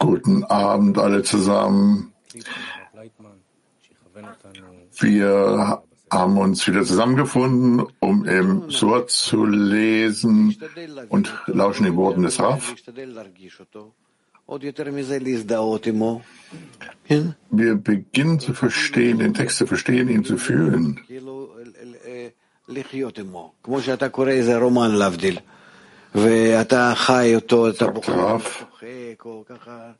Guten Abend alle zusammen. Wir haben uns wieder zusammengefunden, um im Sur zu lesen und lauschen den Worten des Raf. Wir beginnen zu verstehen, den Text zu verstehen, ihn zu fühlen. ואתה חי אותו, אתה צוחק, או ככה.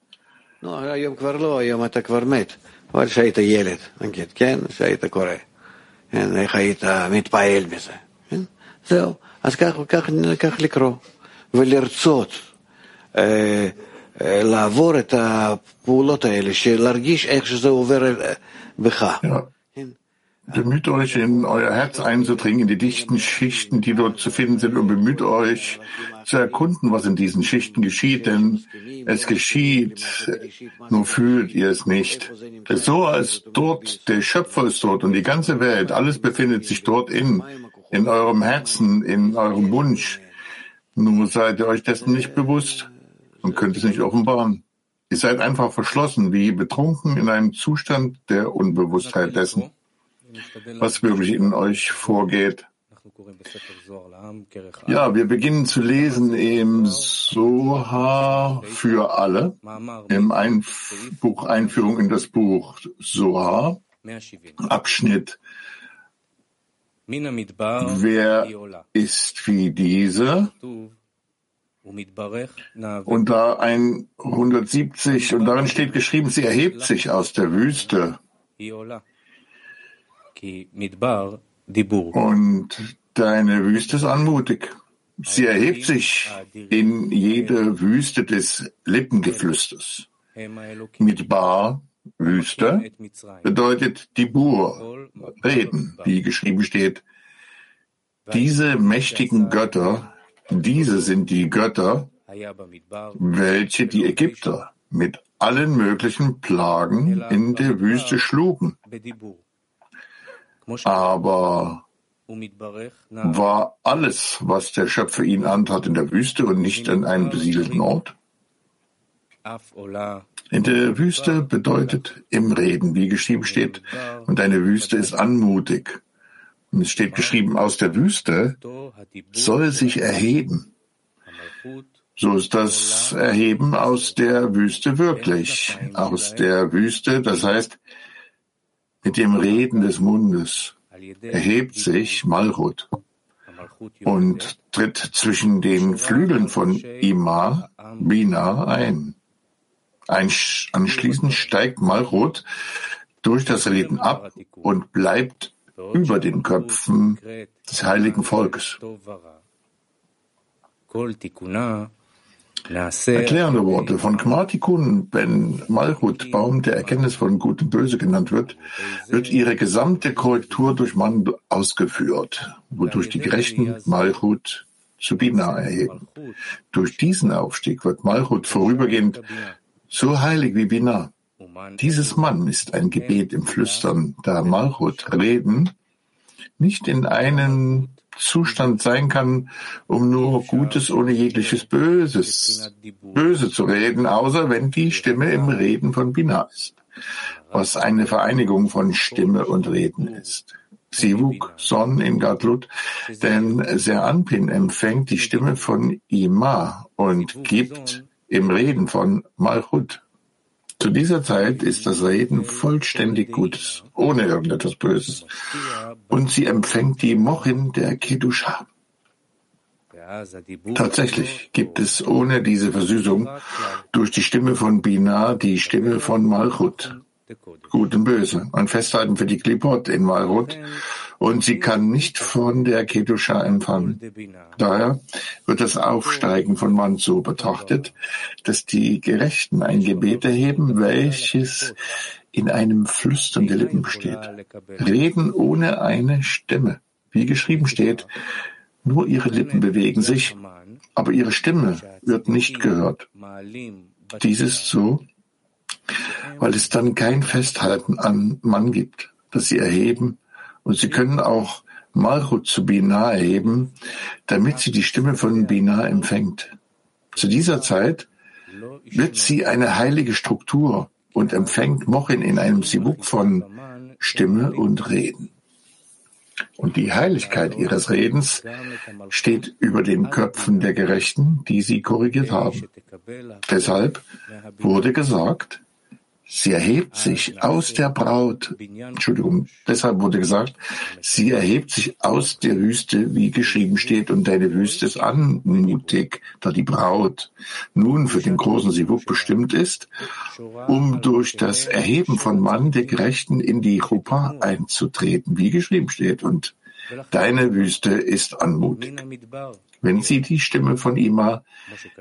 לא, היום כבר לא, היום אתה כבר מת. אבל כשהיית ילד, נגיד, כן? כשהיית קורא. כן, איך היית מתפעל מזה. כן? זהו. אז כך, כך, כך לקרוא. ולרצות אה, אה, לעבור את הפעולות האלה, להרגיש איך שזה עובר בך. Bemüht euch, in euer Herz einzudringen, in die dichten Schichten, die dort zu finden sind, und bemüht euch zu erkunden, was in diesen Schichten geschieht, denn es geschieht, nur fühlt ihr es nicht. Soa ist dort, der Schöpfer ist dort und die ganze Welt, alles befindet sich dort in, in eurem Herzen, in eurem Wunsch. Nur seid ihr euch dessen nicht bewusst und könnt es nicht offenbaren. Ihr seid einfach verschlossen, wie betrunken in einem Zustand der Unbewusstheit dessen was wirklich in euch vorgeht. Ja, wir beginnen zu lesen im Soha für alle, im Ein Buch Einführung in das Buch Soha, Abschnitt Wer ist wie diese? Und da ein 170 und darin steht geschrieben, sie erhebt sich aus der Wüste. Und deine Wüste ist anmutig. Sie erhebt sich in jede Wüste des Lippengeflüsters. Midbar, Wüste, bedeutet Dibur, Reden, wie geschrieben steht. Diese mächtigen Götter, diese sind die Götter, welche die Ägypter mit allen möglichen Plagen in der Wüste schlugen. Aber war alles, was der Schöpfer ihnen antat, in der Wüste und nicht an einem besiedelten Ort? In der Wüste bedeutet im Reden, wie geschrieben steht, und eine Wüste ist anmutig. Und es steht geschrieben, aus der Wüste soll sich erheben. So ist das Erheben aus der Wüste wirklich. Aus der Wüste, das heißt, mit dem Reden des Mundes erhebt sich Malchut und tritt zwischen den Flügeln von Ima, Bina ein. anschließend steigt Malchut durch das Reden ab und bleibt über den Köpfen des heiligen Volkes. Erklärende Worte von Kmartikun, wenn Malchut, Baum der Erkenntnis von Gut und Böse genannt wird, wird ihre gesamte Korrektur durch Mann ausgeführt, wodurch die Gerechten Malchut zu Bina erheben. Durch diesen Aufstieg wird Malchut vorübergehend so heilig wie Bina. Dieses Mann ist ein Gebet im Flüstern, da Malchut reden nicht in einen Zustand sein kann, um nur Gutes ohne jegliches Böses, Böse zu reden, außer wenn die Stimme im Reden von Bina ist, was eine Vereinigung von Stimme und Reden ist. Sivuk, Son in Gadlut, denn Seranpin empfängt die Stimme von Ima und gibt im Reden von Malchut. Zu dieser Zeit ist das Reden vollständig Gutes, ohne irgendetwas Böses. Und sie empfängt die Mochin der Kedusha. Tatsächlich gibt es ohne diese Versüßung durch die Stimme von Bina die Stimme von Malchut, Gut und Böse, ein Festhalten für die Klipot in Malchut und sie kann nicht von der Kedusha empfangen. Daher wird das Aufsteigen von Mann so betrachtet, dass die Gerechten ein Gebet erheben, welches in einem Flüstern der Lippen besteht. Reden ohne eine Stimme. Wie geschrieben steht, nur ihre Lippen bewegen sich, aber ihre Stimme wird nicht gehört. Dies ist so, weil es dann kein Festhalten an Mann gibt, das sie erheben, und sie können auch Malchut zu Binah erheben, damit sie die Stimme von Binah empfängt. Zu dieser Zeit wird sie eine heilige Struktur und empfängt Mochin in einem Sibuk von Stimme und Reden. Und die Heiligkeit ihres Redens steht über den Köpfen der Gerechten, die sie korrigiert haben. Deshalb wurde gesagt, Sie erhebt sich aus der Braut. Entschuldigung, deshalb wurde gesagt, sie erhebt sich aus der Wüste, wie geschrieben steht, und deine Wüste ist anmutig, da die Braut nun für den großen Sivuk bestimmt ist, um durch das Erheben von Mann der Gerechten in die Chuppah einzutreten, wie geschrieben steht, und deine Wüste ist anmutig. Wenn sie die Stimme von Ima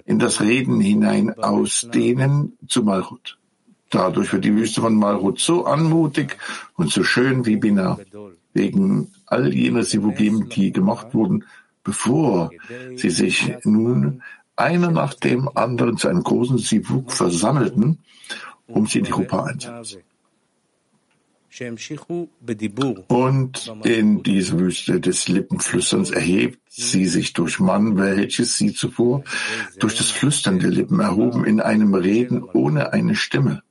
in das Reden hinein ausdehnen zu Malchut. Dadurch wird die Wüste von Malrut so anmutig und so schön wie Binah, wegen all jener Sivugim, die gemacht wurden, bevor sie sich nun einer nach dem anderen zu einem großen Sivug versammelten, um sie in die Rupa einzusetzen. Und in diese Wüste des Lippenflüsterns erhebt sie sich durch Mann, welches sie zuvor durch das Flüstern der Lippen erhoben, in einem Reden ohne eine Stimme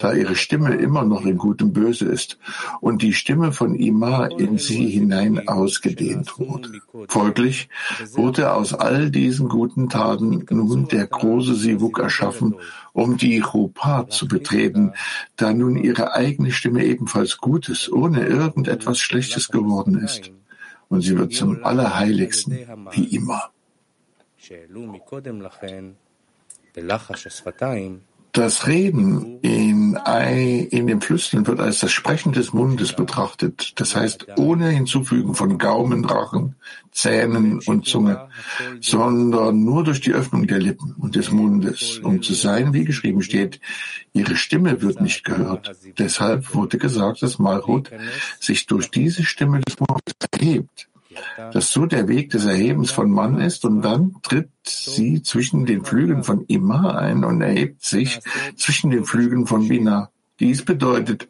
da ihre Stimme immer noch in Gutem Böse ist und die Stimme von Ima in sie hinein ausgedehnt wurde. Folglich wurde aus all diesen guten Taten nun der große Sivuk erschaffen, um die Chupa zu betreten, da nun ihre eigene Stimme ebenfalls Gutes, ohne irgendetwas Schlechtes geworden ist. Und sie wird zum Allerheiligsten, wie immer. Das Reden in, in dem Flüstern wird als das Sprechen des Mundes betrachtet, das heißt ohne Hinzufügen von Gaumen, Rachen, Zähnen und Zunge, sondern nur durch die Öffnung der Lippen und des Mundes, um zu sein, wie geschrieben steht, ihre Stimme wird nicht gehört. Deshalb wurde gesagt, dass Malchut sich durch diese Stimme des Mundes erhebt dass so der Weg des Erhebens von Mann ist und dann tritt sie zwischen den Flügeln von Ima ein und erhebt sich zwischen den Flügeln von Bina. Dies bedeutet,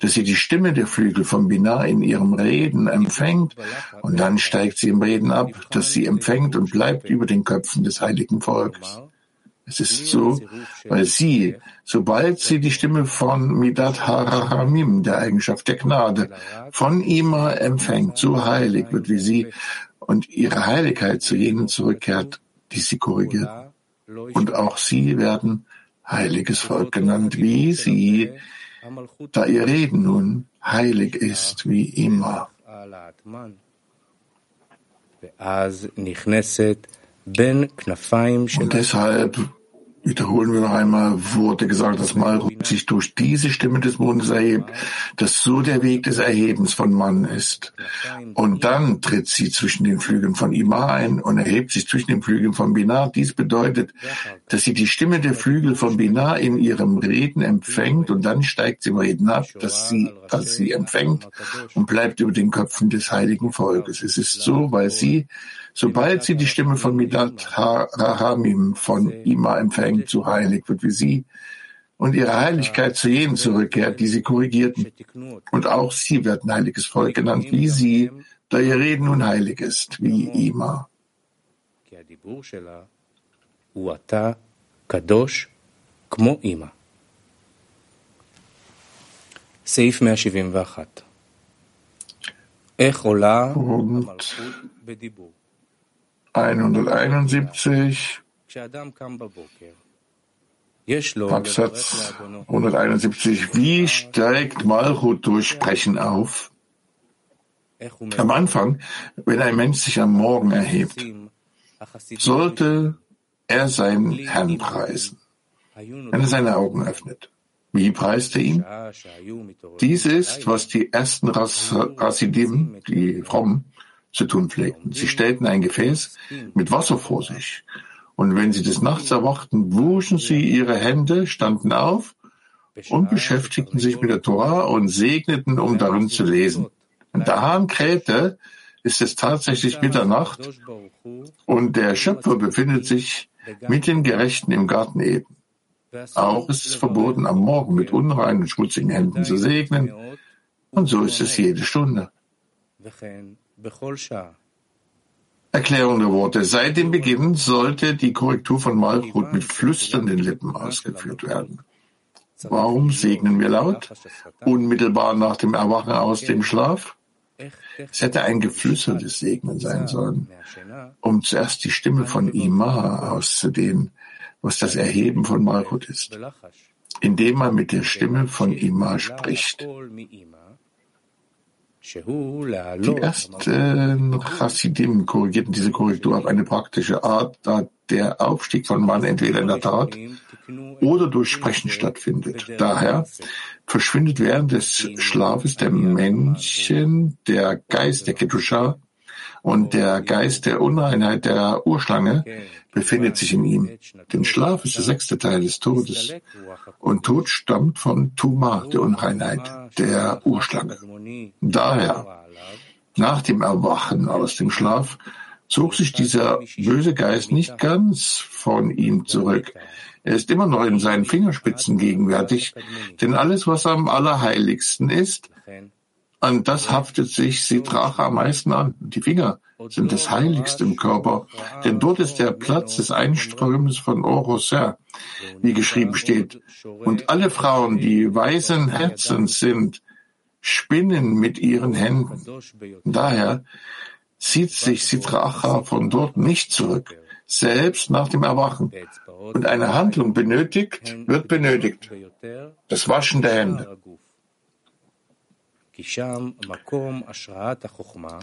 dass sie die Stimme der Flügel von Bina in ihrem Reden empfängt und dann steigt sie im Reden ab, das sie empfängt und bleibt über den Köpfen des heiligen Volkes. Es ist so, weil sie, sobald sie die Stimme von Midat Harahamim, der Eigenschaft der Gnade, von Ima empfängt, so heilig wird wie sie und ihre Heiligkeit zu jenen zurückkehrt, die sie korrigiert. Und auch sie werden heiliges Volk genannt, wie sie, da ihr Reden nun heilig ist wie immer. Und deshalb Wiederholen wir noch einmal, wurde gesagt, dass Malchut sich durch diese Stimme des Mondes erhebt, dass so der Weg des Erhebens von Mann ist. Und dann tritt sie zwischen den Flügeln von Ima ein und erhebt sich zwischen den Flügeln von Binah. Dies bedeutet, dass sie die Stimme der Flügel von Binah in ihrem Reden empfängt und dann steigt sie im Reden ab, dass sie, dass sie empfängt und bleibt über den Köpfen des heiligen Volkes. Es ist so, weil sie Sobald sie die Stimme von Midat Rahamim von Ima empfängt, so heilig wird wie sie und ihre Heiligkeit zu jenen zurückkehrt, die sie korrigierten. Und auch sie werden heiliges Volk genannt, wie sie, da ihr Reden nun heilig ist, wie Ima. סעיף 171 איך עולה המלכות בדיבור 171, Absatz 171. Wie steigt Malchut durch Sprechen auf? Am Anfang, wenn ein Mensch sich am Morgen erhebt, sollte er seinen Herrn preisen, wenn er seine Augen öffnet. Wie preist er ihn? Dies ist, was die ersten Rasidim, die Frommen, zu tun pflegten. Sie stellten ein Gefäß mit Wasser vor sich. Und wenn sie des Nachts erwachten, wuschen sie ihre Hände, standen auf und beschäftigten sich mit der Torah und segneten, um darin zu lesen. Wenn der Hahn krähte, ist es tatsächlich Mitternacht und der Schöpfer befindet sich mit den Gerechten im Garten Eden. Auch ist es verboten, am Morgen mit unreinen, schmutzigen Händen zu segnen. Und so ist es jede Stunde. Erklärung der Worte. Seit dem Beginn sollte die Korrektur von Malchut mit flüsternden Lippen ausgeführt werden. Warum segnen wir laut? Unmittelbar nach dem Erwachen aus dem Schlaf? Es hätte ein geflüstertes Segnen sein sollen, um zuerst die Stimme von Ima auszudehnen, was das Erheben von Malchut ist, indem man mit der Stimme von Ima spricht. Die ersten Chassidim korrigierten diese Korrektur auf eine praktische Art, da der Aufstieg von Mann entweder in der Tat oder durch Sprechen stattfindet. Daher verschwindet während des Schlafes der Menschen der Geist der Kedusha und der Geist der Unreinheit der Urschlange befindet sich in ihm. Denn Schlaf ist der sechste Teil des Todes und Tod stammt von Tuma, der Unreinheit der Urschlange. Daher, nach dem Erwachen aus dem Schlaf, zog sich dieser böse Geist nicht ganz von ihm zurück. Er ist immer noch in seinen Fingerspitzen gegenwärtig, denn alles, was am allerheiligsten ist, an das haftet sich Sitracha am meisten an. Die Finger sind das Heiligste im Körper, denn dort ist der Platz des Einströmens von Oroser, wie geschrieben steht. Und alle Frauen, die weisen Herzens sind, spinnen mit ihren Händen. Daher zieht sich Sitracha von dort nicht zurück, selbst nach dem Erwachen. Und eine Handlung benötigt, wird benötigt. Das Waschen der Hände.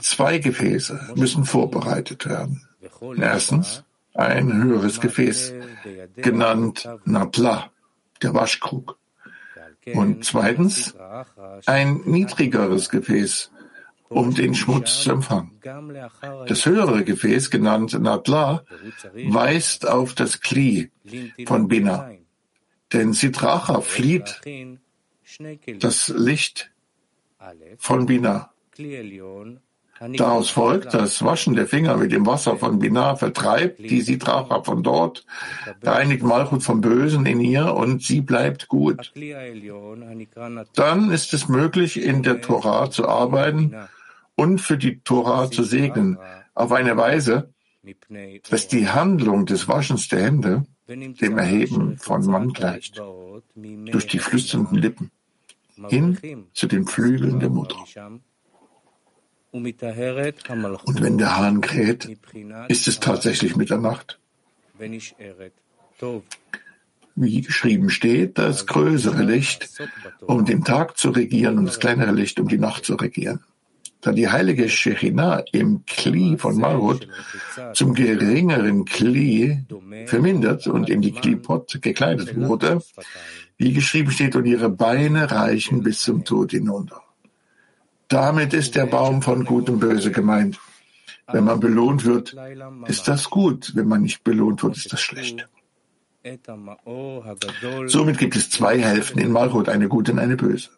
Zwei Gefäße müssen vorbereitet werden. Erstens ein höheres Gefäß, genannt Natla, der Waschkrug. Und zweitens ein niedrigeres Gefäß, um den Schmutz zu empfangen. Das höhere Gefäß, genannt Natla, weist auf das Kli von Bina. Denn Sitracha flieht das Licht von Binah. Daraus folgt, das Waschen der Finger mit dem Wasser von Binah vertreibt die Sitracha von dort, reinigt Malchut vom Bösen in ihr und sie bleibt gut. Dann ist es möglich, in der Torah zu arbeiten und für die Torah zu segnen, auf eine Weise, dass die Handlung des Waschens der Hände dem Erheben von Mann gleicht, durch die flüsternden Lippen hin zu den Flügeln der Mutter. Und wenn der Hahn kräht, ist es tatsächlich Mitternacht. Wie geschrieben steht, das größere Licht, um den Tag zu regieren und das kleinere Licht, um die Nacht zu regieren. Da die heilige Shechina im Kli von Marut zum geringeren Kli vermindert und in die Klipot gekleidet wurde, wie geschrieben steht, und ihre Beine reichen bis zum Tod hinunter. Damit ist der Baum von Gut und Böse gemeint. Wenn man belohnt wird, ist das gut. Wenn man nicht belohnt wird, ist das schlecht. Somit gibt es zwei Hälften in Malchut, eine gute und eine böse.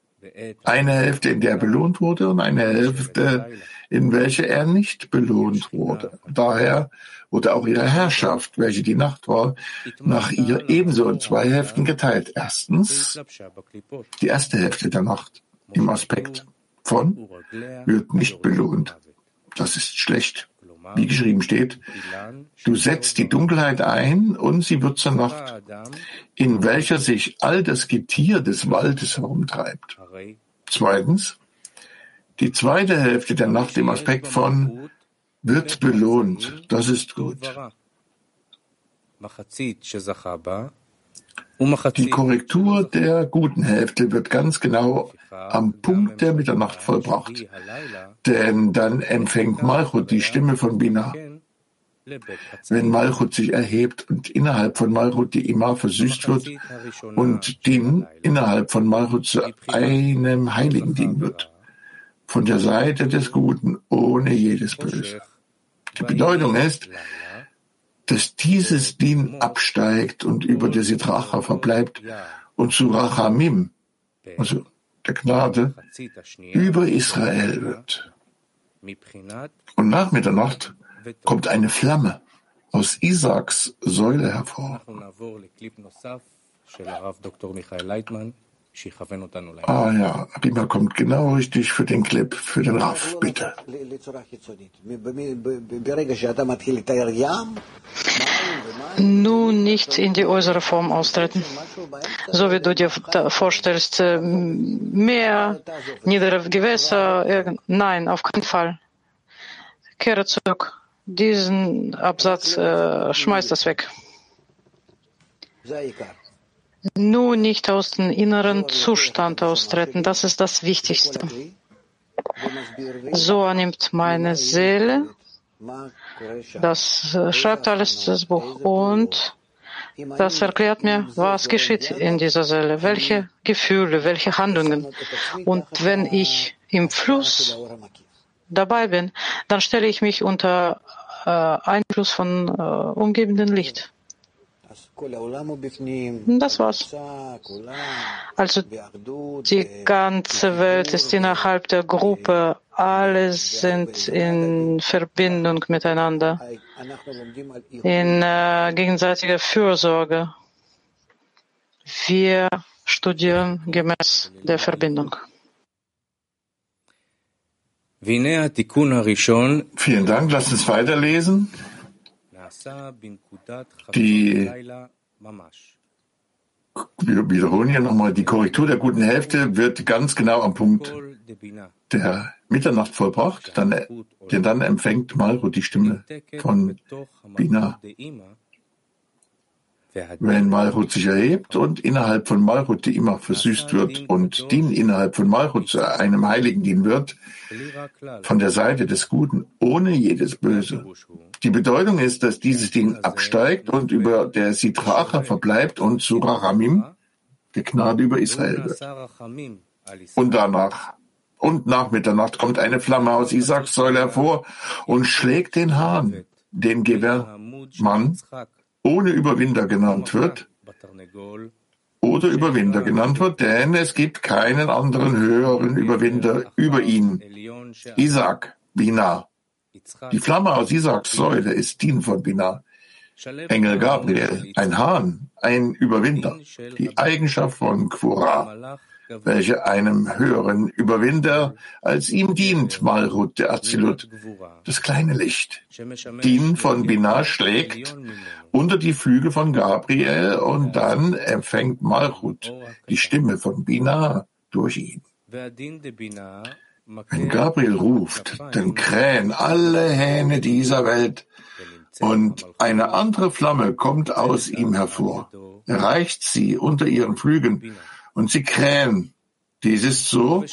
Eine Hälfte, in der er belohnt wurde und eine Hälfte, in welcher er nicht belohnt wurde. Daher wurde auch ihre Herrschaft, welche die Nacht war, nach ihr ebenso in zwei Hälften geteilt. Erstens die erste Hälfte der Nacht im Aspekt von wird nicht belohnt. Das ist schlecht. Wie geschrieben steht, du setzt die Dunkelheit ein und sie wird zur Nacht, in welcher sich all das Getier des Waldes herumtreibt. Zweitens, die zweite Hälfte der Nacht im Aspekt von wird belohnt. Das ist gut. Die Korrektur der guten Hälfte wird ganz genau am Punkt der Mitternacht vollbracht, denn dann empfängt Malchut die Stimme von Bina. Wenn Malchut sich erhebt und innerhalb von Malchut die Ima versüßt wird und Din innerhalb von Malchut zu einem Heiligen Din wird, von der Seite des Guten ohne jedes Böse. Die Bedeutung ist, dass dieses Din absteigt und über der Sitracha verbleibt und zu Rachamim, also der Gnade, über Israel wird. Und nach Mitternacht kommt eine Flamme aus Isaaks Säule hervor. Ah ja, Rima kommt genau richtig für den Clip, für den Raff, bitte. Nun nicht in die äußere Form austreten, so wie du dir vorstellst, äh, Meer, niedere Gewässer, nein, auf keinen Fall. Kehre zurück. Diesen Absatz äh, schmeißt das weg. Nur nicht aus dem inneren Zustand austreten, das ist das Wichtigste. So annimmt meine Seele, das äh, schreibt alles das Buch und das erklärt mir, was geschieht in dieser Seele, welche Gefühle, welche Handlungen. Und wenn ich im Fluss dabei bin, dann stelle ich mich unter äh, Einfluss von äh, umgebendem Licht. Das war's. Also die ganze Welt ist innerhalb der Gruppe. Alle sind in Verbindung miteinander, in äh, gegenseitiger Fürsorge. Wir studieren gemäß der Verbindung. Vielen Dank. Lass uns weiterlesen. Die wir wiederholen hier nochmal, die Korrektur der guten Hälfte wird ganz genau am Punkt der Mitternacht vollbracht, dann, denn dann empfängt Malchut die Stimme von Bina wenn Malchut sich erhebt und innerhalb von Malchut die immer versüßt wird und Din innerhalb von Malchut zu einem Heiligen dienen wird, von der Seite des Guten, ohne jedes Böse. Die Bedeutung ist, dass dieses Ding absteigt und über der Sitracha verbleibt und zu Rahamim, der Gnade über Israel wird. Und danach und nach Mitternacht kommt eine Flamme aus Isaaks Säule hervor und schlägt den Hahn, den Gewehrmann, ohne Überwinder genannt wird, oder Überwinder genannt wird, denn es gibt keinen anderen höheren Überwinder über ihn. Isaac, Bina. Die Flamme aus Isaaks Säule ist Din von Bina. Engel Gabriel, ein Hahn, ein Überwinder, die Eigenschaft von Quora, welche einem höheren Überwinder als ihm dient, Malhut der Azilut, das kleine Licht. Din von Binah schlägt unter die Flügel von Gabriel und dann empfängt Malchut die Stimme von Binah durch ihn. Wenn Gabriel ruft, dann krähen alle Hähne dieser Welt und eine andere Flamme kommt aus ihm hervor, erreicht sie unter ihren Flügeln und sie krähen. Dies ist so,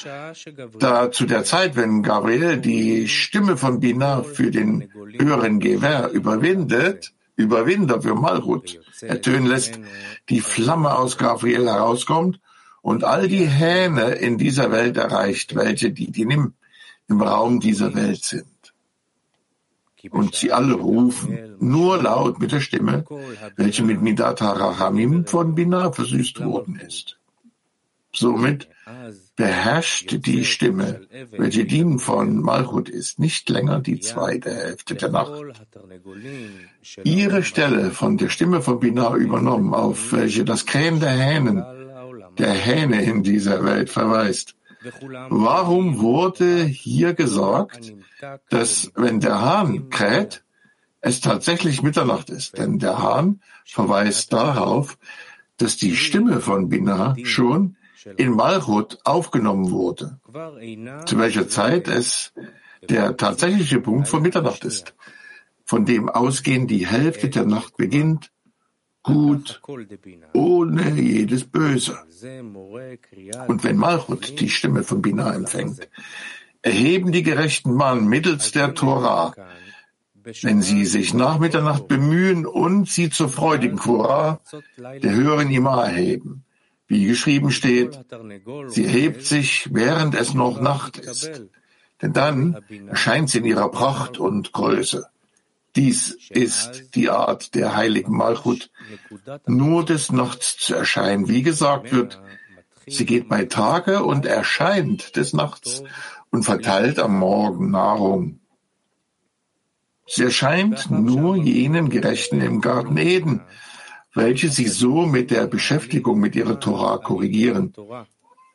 da zu der Zeit, wenn Gabriel die Stimme von Binah für den höheren Gewehr überwindet, Überwinder für Malchut ertönen lässt, die Flamme aus Gabriel herauskommt und all die Hähne in dieser Welt erreicht, welche die Dinim im Raum dieser Welt sind. Und sie alle rufen, nur laut mit der Stimme, welche mit Midat HaRachamim von Binah versüßt worden ist. Somit beherrscht die Stimme, welche die von Malchut ist, nicht länger die zweite Hälfte der Nacht. Ihre Stelle von der Stimme von Binah übernommen, auf welche das Krähen der Hähnen der Hähne in dieser Welt verweist. Warum wurde hier gesagt, dass wenn der Hahn kräht, es tatsächlich Mitternacht ist? Denn der Hahn verweist darauf, dass die Stimme von Binah schon in Malchut aufgenommen wurde, zu welcher Zeit es der tatsächliche Punkt von Mitternacht ist, von dem ausgehend die Hälfte der Nacht beginnt gut, ohne jedes Böse. Und wenn Malchut die Stimme von Binah empfängt, erheben die gerechten Mann mittels der Torah, wenn sie sich nach Mitternacht bemühen und sie zur freudigen Quora der höheren Ima erheben. Wie geschrieben steht, sie erhebt sich, während es noch Nacht ist. Denn dann erscheint sie in ihrer Pracht und Größe. Dies ist die Art der heiligen Malchut, nur des Nachts zu erscheinen. Wie gesagt wird, sie geht bei Tage und erscheint des Nachts und verteilt am Morgen Nahrung. Sie erscheint nur jenen Gerechten im Garten Eden, welche sie so mit der Beschäftigung mit ihrer Torah korrigieren.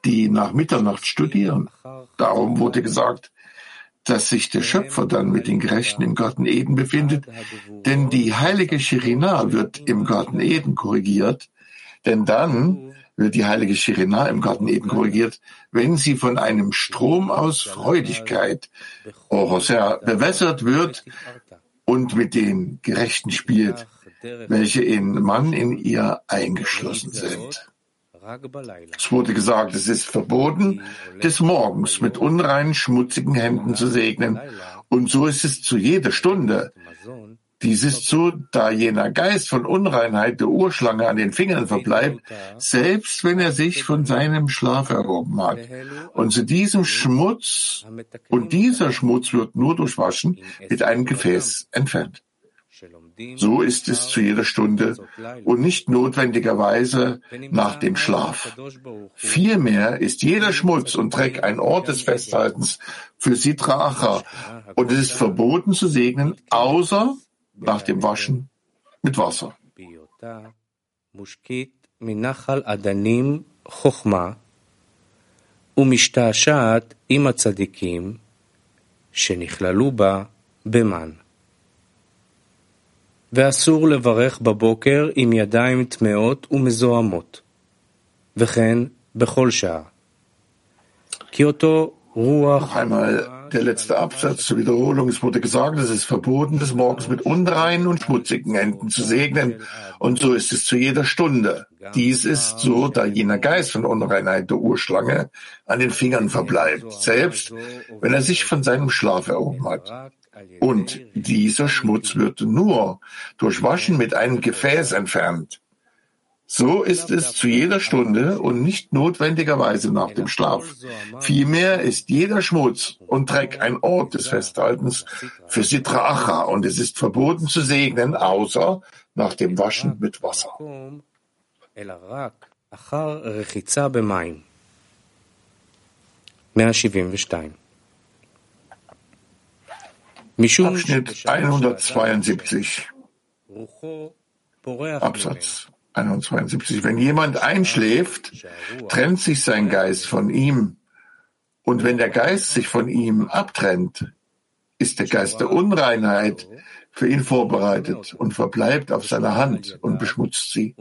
die nach Mitternacht studieren. Darum wurde gesagt, dass sich der Schöpfer dann mit den Gerechten im Garten Eden befindet, denn die heilige Shirina wird im Garten Eden korrigiert, denn dann wird die heilige Shirina im Garten Eden korrigiert, wenn sie von einem Strom aus Freudigkeit, Oroser, bewässert wird und mit den Gerechten spielt, welche in Mann in ihr eingeschlossen sind. Es wurde gesagt, es ist verboten, des Morgens mit unreinen, schmutzigen Händen zu segnen. Und so ist es zu jeder Stunde. Dies ist so, da jener Geist von Unreinheit der Urschlange an den Fingern verbleibt, selbst wenn er sich von seinem Schlaf erhoben hat. Und zu diesem Schmutz, und dieser Schmutz wird nur durchwaschen, mit einem Gefäß entfernt. So ist es zu jeder Stunde und nicht notwendigerweise nach dem Schlaf. Vielmehr ist jeder Schmutz und Dreck ein Ort des Festhaltens für Sitracha und es ist verboten zu segnen, außer nach dem Waschen mit Wasser. ומשתעשעת עם הצדיקים שנכללו בה במן. ואסור לברך בבוקר עם ידיים טמאות ומזוהמות, וכן בכל שעה. כי אותו רוח... der letzte Absatz zur Wiederholung. Es wurde gesagt, es ist verboten, des Morgens mit unreinen und schmutzigen Händen zu segnen. Und so ist es zu jeder Stunde. Dies ist so, da jener Geist von Unreinheit der Urschlange an den Fingern verbleibt, selbst wenn er sich von seinem Schlaf erhoben hat. Und dieser Schmutz wird nur durch Waschen mit einem Gefäß entfernt. So ist es zu jeder Stunde und nicht notwendigerweise nach dem Schlaf. Vielmehr ist jeder Schmutz und Dreck ein Ort des Festhaltens für Sitra Acha und es ist verboten zu segnen, außer nach dem Waschen mit Wasser. Abschnitt 172 Absatz 172. Wenn jemand einschläft, trennt sich sein Geist von ihm. Und wenn der Geist sich von ihm abtrennt, ist der Geist der Unreinheit für ihn vorbereitet und verbleibt auf seiner Hand und beschmutzt sie.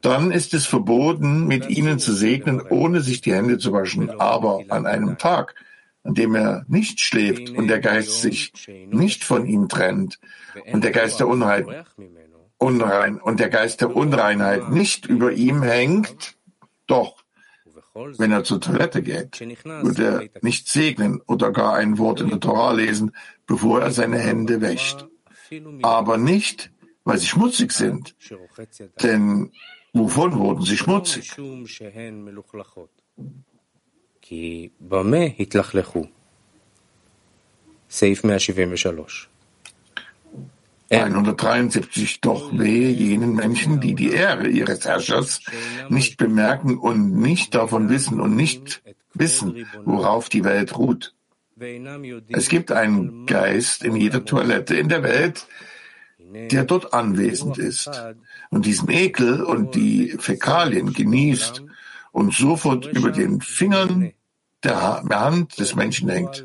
Dann ist es verboten, mit ihnen zu segnen, ohne sich die Hände zu waschen. Aber an einem Tag, an dem er nicht schläft und der Geist sich nicht von ihm trennt und der Geist der Unrein, unrein und der Geist der Unreinheit nicht über ihm hängt, doch wenn er zur Toilette geht, wird er nicht segnen oder gar ein Wort in der Torah lesen, bevor er seine Hände wäscht. Aber nicht, weil sie schmutzig sind. Denn wovon wurden sie schmutzig? סעיף 173 173 doch wehe jenen Menschen, die die Ehre ihres Herrschers nicht bemerken und nicht davon wissen und nicht wissen, worauf die Welt ruht. Es gibt einen Geist in jeder Toilette in der Welt, der dort anwesend ist und diesen Ekel und die Fäkalien genießt und sofort über den Fingern der Hand des Menschen hängt.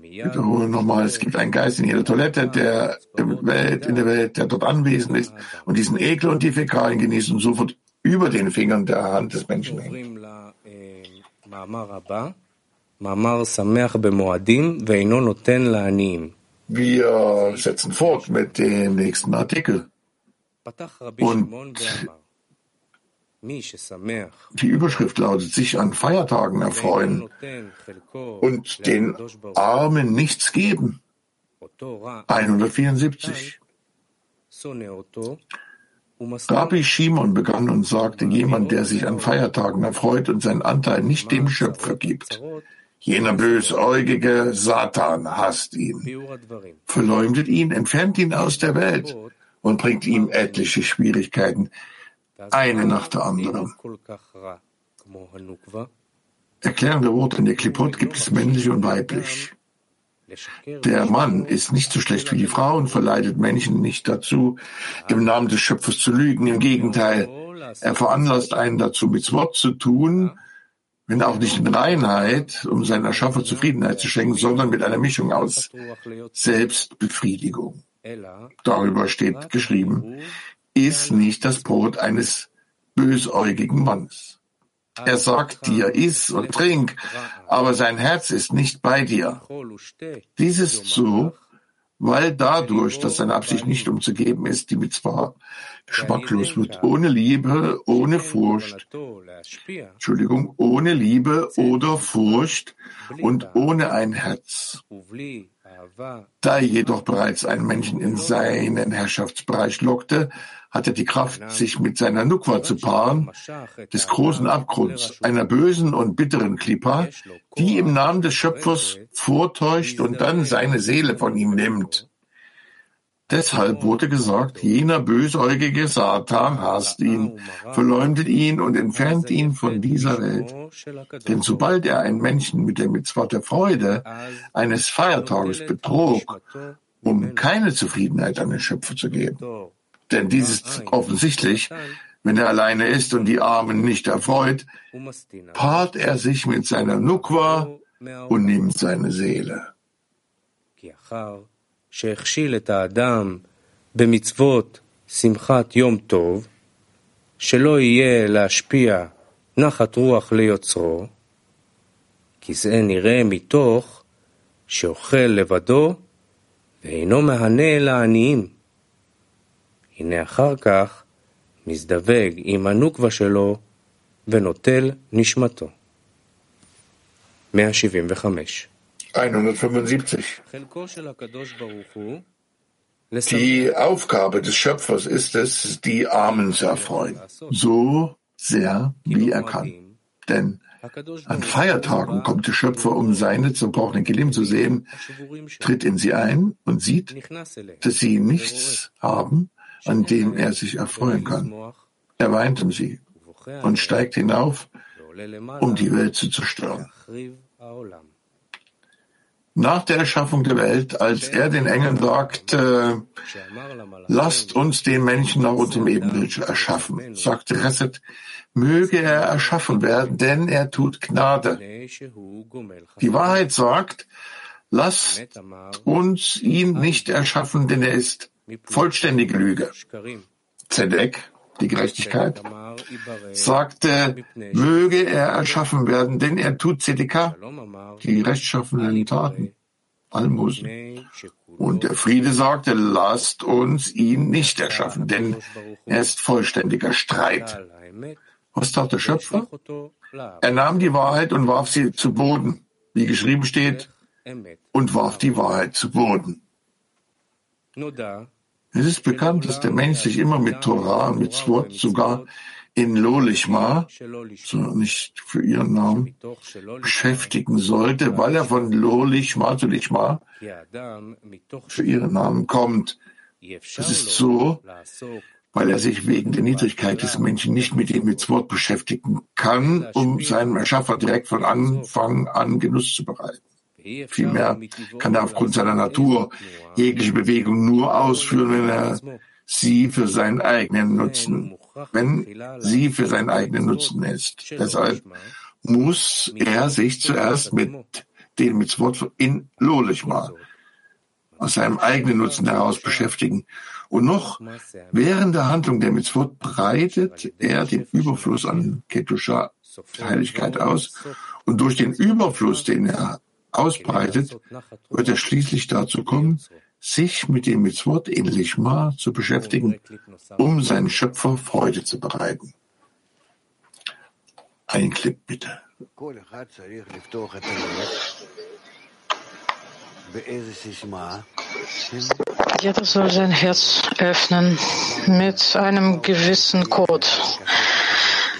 Ich wiederhole nochmal, es gibt einen Geist in jeder Toilette, der Welt, in der Welt, der dort anwesend ist und diesen Ekel und die Fäkalien genießt und sofort über den Fingern der Hand des Menschen hängt. Wir setzen fort mit dem nächsten Artikel. Und die Überschrift lautet, sich an Feiertagen erfreuen und den Armen nichts geben. 174. Rabbi Shimon begann und sagte, jemand, der sich an Feiertagen erfreut und seinen Anteil nicht dem Schöpfer gibt, jener bösäugige Satan hasst ihn, verleumdet ihn, entfernt ihn aus der Welt und bringt ihm etliche Schwierigkeiten, eine nach der anderen. Erklärende Worte in der Klipot gibt es männlich und weiblich. Der Mann ist nicht so schlecht wie die Frau und verleitet Menschen nicht dazu, im Namen des Schöpfers zu lügen. Im Gegenteil, Er veranlasst einen dazu, Mitzvot zu tun, wenn auch nicht in Reinheit, um seinen Erschaffer Zufriedenheit zu schenken, sondern mit einer Mischung aus Selbstbefriedigung. Darüber steht geschrieben, ist nicht das Brot eines bösäugigen Mannes. Er sagt dir, iss und trink, aber sein Herz ist nicht bei dir. Dies ist so, weil dadurch, dass seine Absicht nicht umzugeben ist, die Mitzvah geschmacklos wird, ohne Liebe, ohne Furcht, Entschuldigung, ohne Liebe oder Furcht und ohne ein Herz. Da er jedoch bereits ein Menschen in seinen Herrschaftsbereich lockte, hat er die Kraft, sich mit seiner Nukwa zu paaren, des großen Abgrunds, einer bösen und bitteren Klippa, die im Namen des Schöpfers vortäuscht und dann seine Seele von ihm nimmt. Deshalb wurde gesagt, jener bösäugige Satan hasst ihn, verleumdet ihn und entfernt ihn von dieser Welt. Denn sobald er einen Menschen mit der Mitzvah der Freude eines Feiertages betrog, um keine Zufriedenheit an den Schöpfer zu geben, denn dies ist offensichtlich, wenn er alleine ist und die Armen nicht erfreut, paart er sich mit seiner Nukwa und nimmt seine Seele. שהכשיל את האדם במצוות שמחת יום טוב, שלא יהיה להשפיע נחת רוח ליוצרו, כי זה נראה מתוך שאוכל לבדו ואינו מהנה לעניים. הנה אחר כך מזדווג עם הנוקבה שלו ונוטל נשמתו. 175 175. Die Aufgabe des Schöpfers ist es, die Armen zu erfreuen, so sehr wie er kann. Denn an Feiertagen kommt der Schöpfer, um seine zerbrochenen Gelim zu sehen, tritt in sie ein und sieht, dass sie nichts haben, an dem er sich erfreuen kann. Er weint um sie und steigt hinauf, um die Welt zu zerstören nach der Erschaffung der Welt, als er den Engeln sagt, äh, lasst uns den Menschen nach unserem Ebenbild erschaffen, sagte Chesed, möge er erschaffen werden, denn er tut Gnade. Die Wahrheit sagt, lasst uns ihn nicht erschaffen, denn er ist vollständige Lüge. Zedek, die Gerechtigkeit, sagte, möge er erschaffen werden, denn er tut Zedekah, die rechtschaffenen Taten, Almosen. Und der Friede sagte, lasst uns ihn nicht erschaffen, denn er ist vollständiger Streit. Was tat der Schöpfer? Er nahm die Wahrheit und warf sie zu Boden, wie geschrieben steht, und warf die Wahrheit zu Boden. Es ist bekannt, dass der Mensch sich immer mit Torah, mit Swot, sogar in Lolichma, so nicht für ihren Namen, beschäftigen sollte, weil er von Lolichma zu Lichma für ihren Namen kommt. Das ist so, weil er sich wegen der Niedrigkeit des Menschen nicht mit ihm mit Wort beschäftigen kann, um seinem Erschaffer direkt von Anfang an Genuss zu bereiten. Vielmehr kann er aufgrund seiner Natur jegliche Bewegung nur ausführen, wenn er sie für seinen eigenen Nutzen wenn sie für seinen eigenen Nutzen ist. Deshalb muss er sich zuerst mit dem Mitzvot in Lolichma aus seinem eigenen Nutzen heraus beschäftigen. Und noch während der Handlung der Mitzvot breitet er den Überfluss an Ketusha, Heiligkeit aus. Und durch den Überfluss, den er ausbreitet, wird er schließlich dazu kommen, sich mit dem Mitzvot in Lishma zu beschäftigen, um seinen Schöpfer Freude zu bereiten. Ein Clip bitte. Jeder soll sein Herz öffnen mit einem gewissen Code.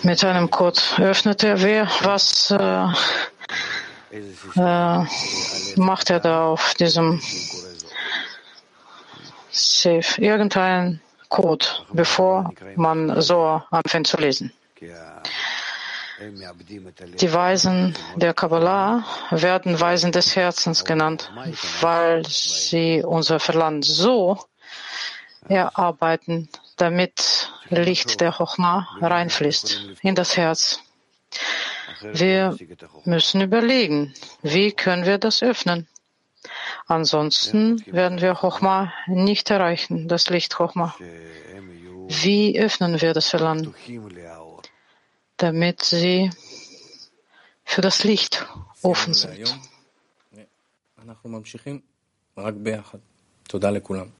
Mit einem Code öffnet er, wer was äh, äh, macht er da auf diesem Safe, irgendein Code, bevor man so anfängt zu lesen. Die Weisen der Kabbalah werden Weisen des Herzens genannt, weil sie unser Verlangen so erarbeiten, damit Licht der Chochma reinfließt in das Herz. Wir müssen überlegen, wie können wir das öffnen. Ansonsten werden wir Chochma nicht erreichen, das Licht Chochma. Wie öffnen wir das Verlangen, damit sie für das Licht offen sind?